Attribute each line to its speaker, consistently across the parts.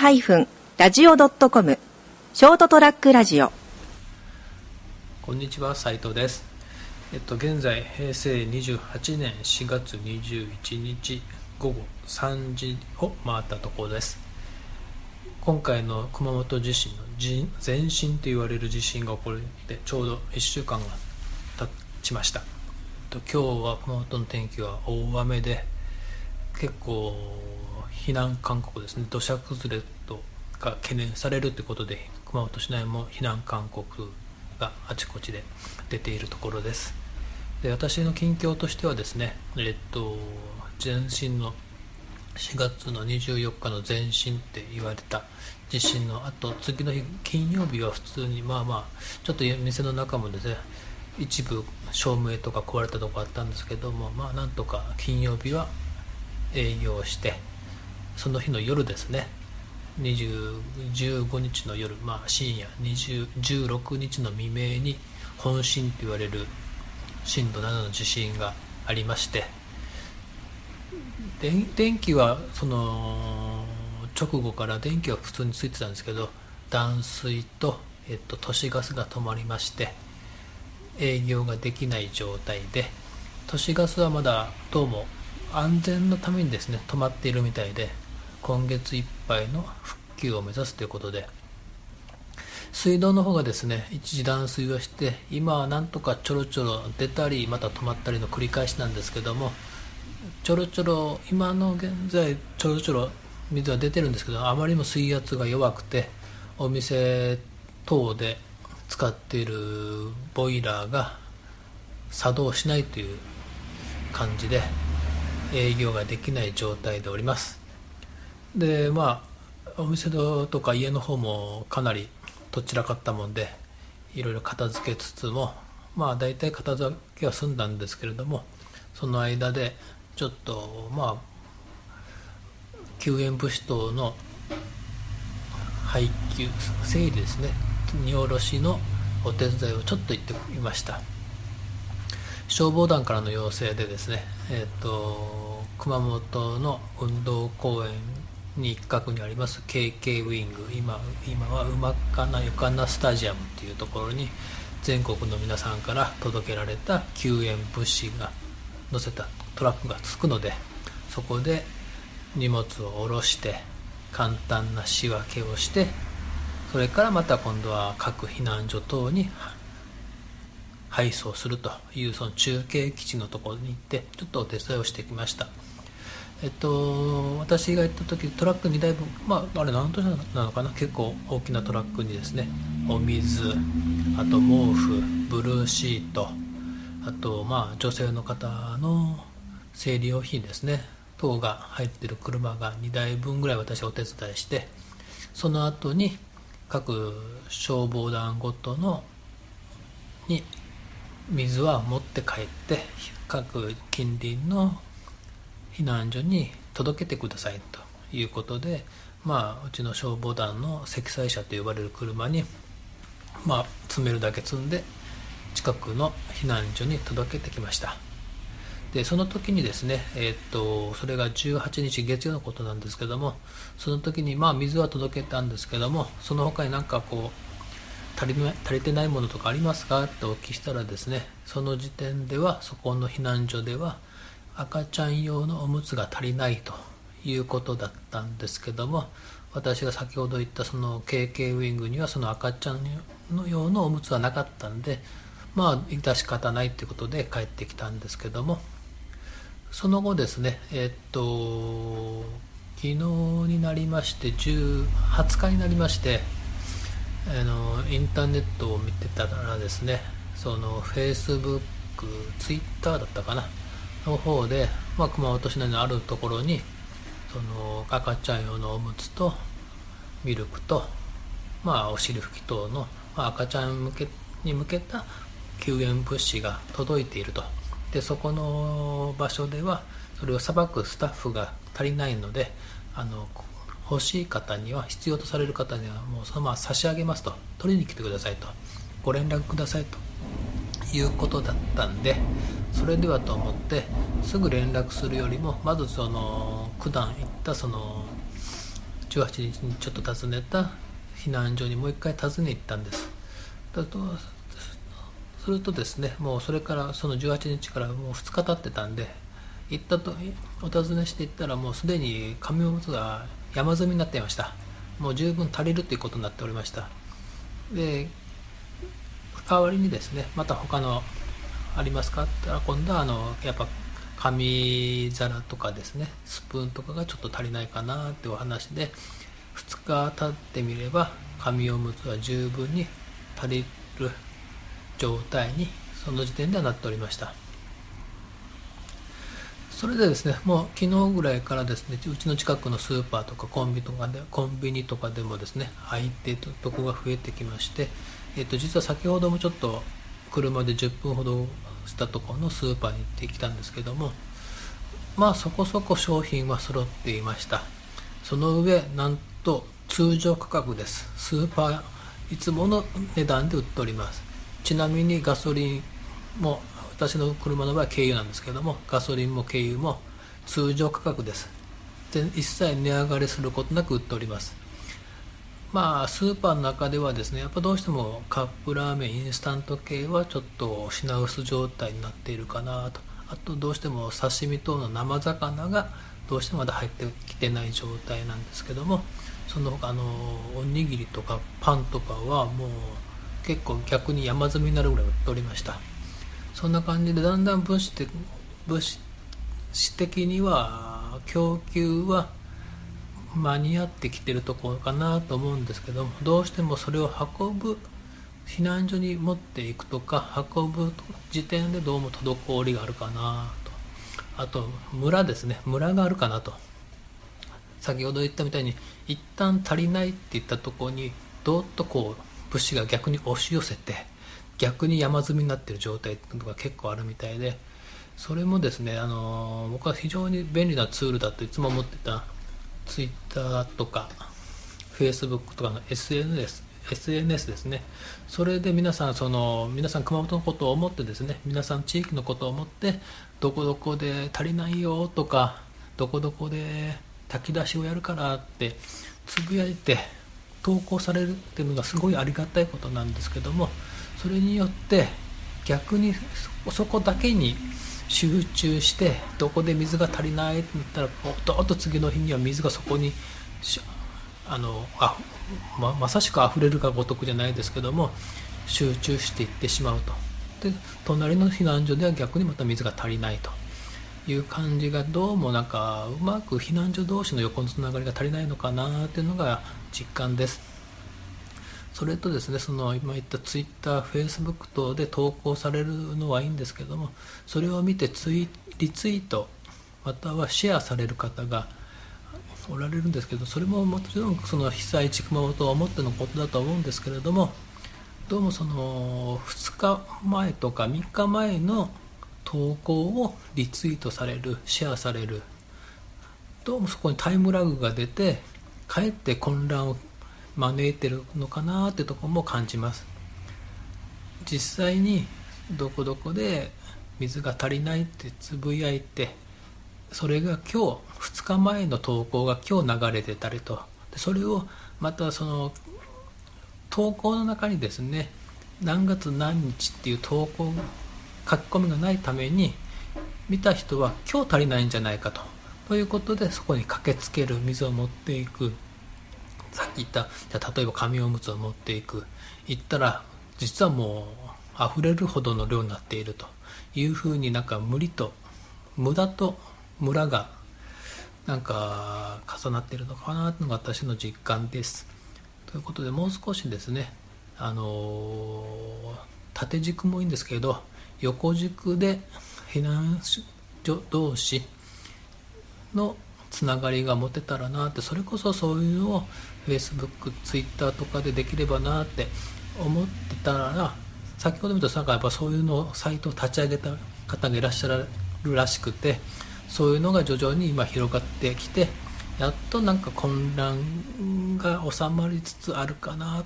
Speaker 1: ST-radio.com ショートトラックラジオ。
Speaker 2: こんにちは斉藤です。えっと現在平成28年4月21日午後3時を回ったところです。今回の熊本地震の前震と言われる地震が起こってちょうど1週間が経ちました。今日は熊本の天気は大雨で結構避難勧告ですね。土砂崩れとが懸念されるということで熊本市内も避難勧告があちこちで出ているところです。で私の近況としてはですねえっと前震の4月の24日の前震って言われた地震のあと次の日金曜日は普通にまあまあちょっと店の中もですね一部照明とか壊れたとこあったんですけどもまあなんとか金曜日は営業してその日の夜ですね。15日の夜、まあ、深夜16日の未明に本震と言われる震度7の地震がありまして電気はその直後から電気は普通についてたんですけど断水と、えっと、都市ガスが止まりまして営業ができない状態で都市ガスはまだどうも安全のためにですね止まっているみたいで今月いっぱいの復旧を目指すということで水道の方がですね一時断水をして今はなんとかちょろちょろ出たりまた止まったりの繰り返しなんですけどもちょろちょろ今の現在ちょろちょろ水は出てるんですけどあまりにも水圧が弱くてお店等で使っているボイラーが作動しないという感じで営業ができない状態でおります。でまあお店とか家の方もかなりどちらかったもんでいろいろ片付けつつもまあ大体片付けは済んだんですけれどもその間でちょっとまあ救援物資等の配給整理ですね。荷下ろしのお手伝いをちょっと行ってみました。消防団からの要請でですね、えーと、熊本の運動公園に一角にあります KK ウィング今今は馬かなゆかなスタジアムっていうところに全国の皆さんから届けられた救援物資が載せたトラックが着くのでそこで荷物を下ろして簡単な仕分けをしてそれからまた今度は各避難所等に配送するというその中継基地のところに行ってちょっとお手伝いをしてきました。えっと私が行った時トラック2台分まああれ何トンなのかな？結構大きなトラックにですねお水あと毛布ブルーシートあとまあ女性の方の生理用品ですね。等が入ってる車が2台分ぐらい私お手伝いしてその後に各消防団ごとのに水は持って帰って各近隣の避難所に届けてくださいということで、まあ、うちの消防団の積載車と呼ばれる車に、まあ、積めるだけ積んで近くの避難所に届けてきました。でその時にですね、えー、っとそれが18日月曜のことなんですけどもその時にまあ水は届けたんですけどもその他になんかこう足り足りてないものとかありますか？ってお聞きしたらですねその時点ではそこの避難所では赤ちゃん用のおむつが足りないということだったんですけども私が先ほど言ったその KK ウィングにはその赤ちゃんの用のおむつはなかったんでまあ致し方ないということで帰ってきたんですけどもその後ですねえ、っと昨日になりまして10 20日になりましてあのインターネットを見てたらですねその Facebook、Twitter だったかなの方で、まあ、熊本市内のあるところにその赤ちゃん用のおむつとミルクと、まあ、お尻拭き等の、まあ、赤ちゃん向けに向けた救援物資が届いていると。でそこの場所ではそれをさばくスタッフが足りないのであの欲しい方には必要とされる方にはもうそのまま差し上げますと。取りに来てくださいと。ご連絡くださいと。いうことだったんでそれではと思ってすぐ連絡するよりもまずその普段行ったその18日にちょっと訪ねた避難所にもう一回訪ね行ったんです。だとするとですねもうそれからその18日からもう2日経ってたんで行ったとお尋ねしていったらもうすでに紙おむつが山積みになっていました。もう十分足りるということになっておりました。で代わりにですねまた他のありますか？って言ったら今度はあのやっぱ紙皿とかですねスプーンとかがちょっと足りないかなってお話で2日経ってみれば紙おむつは十分に足りる状態にその時点ではなっておりました。それでですねもう昨日ぐらいからですねうちの近くのスーパーとかコンビとかでコンビニとかでもですね空いてるとこが増えてきまして、えっと、実は先ほどもちょっと車で10分ほどしたところのスーパーに行ってきたんですけどもまあそこそこ商品は揃っていました。その上なんと通常価格です。スーパーいつもの値段で売っております。ちなみにガソリンも私の車の場合は軽油なんですけどもガソリンも軽油も通常価格です。で一切値上がりすることなく売っております。まあスーパーの中ではですねやっぱどうしてもカップラーメンインスタント系はちょっと品薄状態になっているかなと。あとどうしても刺身等の生魚がどうしてもまだ入ってきてない状態なんですけどもその他あのおにぎりとかパンとかはもう結構逆に山積みになるぐらい売っておりました。そんな感じでだんだん物資的物資的には供給は間に合ってきてるところかなと思うんですけどもどうしてもそれを運ぶ避難所に持っていくとか運ぶ時点でどうも滞りがあるかなと。あと村ですね。村があるかなと。先ほど言ったみたいに一旦足りないって言ったところにどっとこう物資が逆に押し寄せて逆に山積みになってる状態っていうのが結構あるみたいでそれもですねあの僕は非常に便利なツールだといつも思ってた Twitter とか Facebook とかの SNS, SNS ですね。それで皆さんその皆さん熊本のことを思ってですね皆さん地域のことを思ってどこどこで足りないよとかどこどこで炊き出しをやるからってつぶやいて投稿されるっていうのがすごいありがたいことなんですけどもそれによって逆にそこだけに集中してどこで水が足りないって言ったらどーっと次の日には水がそこにあのあままさしく溢れるかごとくじゃないですけども集中していってしまうと。で隣の避難所では逆にまた水が足りないと。いう感じがどうもなんかうまく避難所同士の横のつながりが足りないのかなっていうのが実感です。それとですねその今言った Twitter、Facebook 等で投稿されるのはいいんですけどもそれを見てツイリツイートまたはシェアされる方がおられるんですけどそれももちろんその被災地熊本を思ってのことだと思うんですけれどもどうもその2日前とか3日前の投稿をリツイートされるシェアされる。どうもそこにタイムラグが出てかえって混乱を招いてるのかなってとこも感じます。実際にどこどこで水が足りないってつぶやいてそれが今日2日前の投稿が今日流れてたりと。それをまたその投稿の中にですね何月何日っていう投稿書き込みがないために見た人は今日足りないんじゃないかと。ということでそこに駆けつける水を持っていく。さっき言ったじゃ例えば紙おむつを持っていく行ったら実はもう溢れるほどの量になっているというふうになんか無理と無駄とムラがなんか重なっているのかなというのが私の実感です。ということでもう少しですねあの縦軸もいいんですけど横軸で避難所同士のつながりが持てたらなってそれこそそういうのを Facebook、Twitter とかでできればなって思ってたら先ほど見たなんかやっぱそういうのサイトを立ち上げた方がいらっしゃるらしくてそういうのが徐々に今広がってきてやっとなんか混乱が収まりつつあるかなっ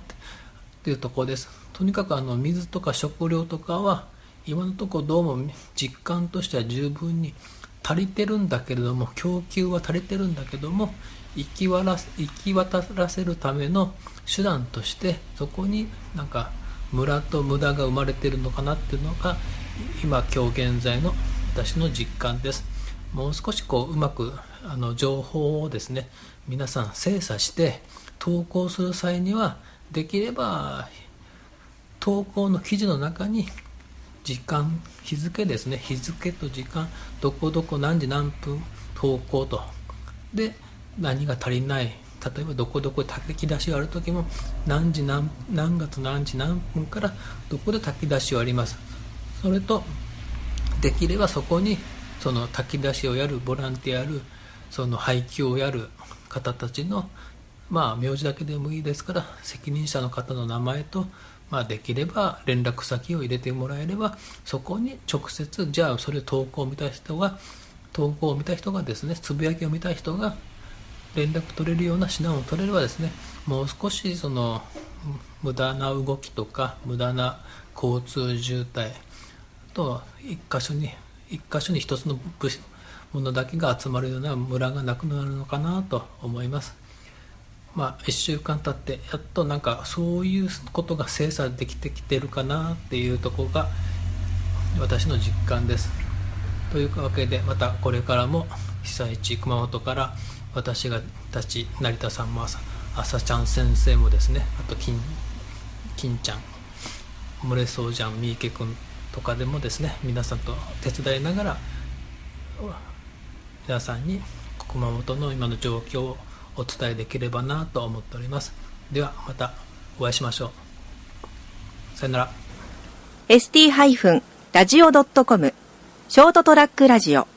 Speaker 2: ていうとこです。とにかくあの水とか食料とかは今のところどうも実感としては十分に足りてるんだけれども供給は足りてるんだけども行きわら行き渡らせるための手段としてそこになんかムラと無駄が生まれてるのかなっていうのが今今日現在の私の実感です。もう少しこううまくあの情報をですね皆さん精査して投稿する際にはできれば投稿の記事の中に時間日付ですね。日付と時間どこどこ何時何分投稿と。で何が足りない。例えばどこどこで炊き出しがある時も何時何何月何時何分からどこで炊き出しをあります。それとできればそこにその炊き出しをやるボランティアやるその配給をやる方たちのまあ名字だけでもいいですから責任者の方の名前とまあ、できれば連絡先を入れてもらえればそこに直接じゃあそれ投稿を見た人が投稿を見た人がですねつぶやきを見た人が連絡取れるような手段を取れればですねもう少しその無駄な動きとか無駄な交通渋滞と一箇所に一箇所に一つのものだけが集まるような村がなくなるのかなと思います。まあ、1週間経ってやっとなんかそういうことが精査できてきてるかなっていうとこが私の実感です。というわけでまたこれからも被災地熊本から私がたち成田さんも朝朝ちゃん先生もですねあと金金ちゃん漏れそうじゃん三池君とかでもですね皆さんと手伝いながら皆さんに熊本の今の状況をお伝えできればなと思っております。ではまたお会いしましょう。さよなら。
Speaker 1: ST-radio.com ショートトラックラジオ。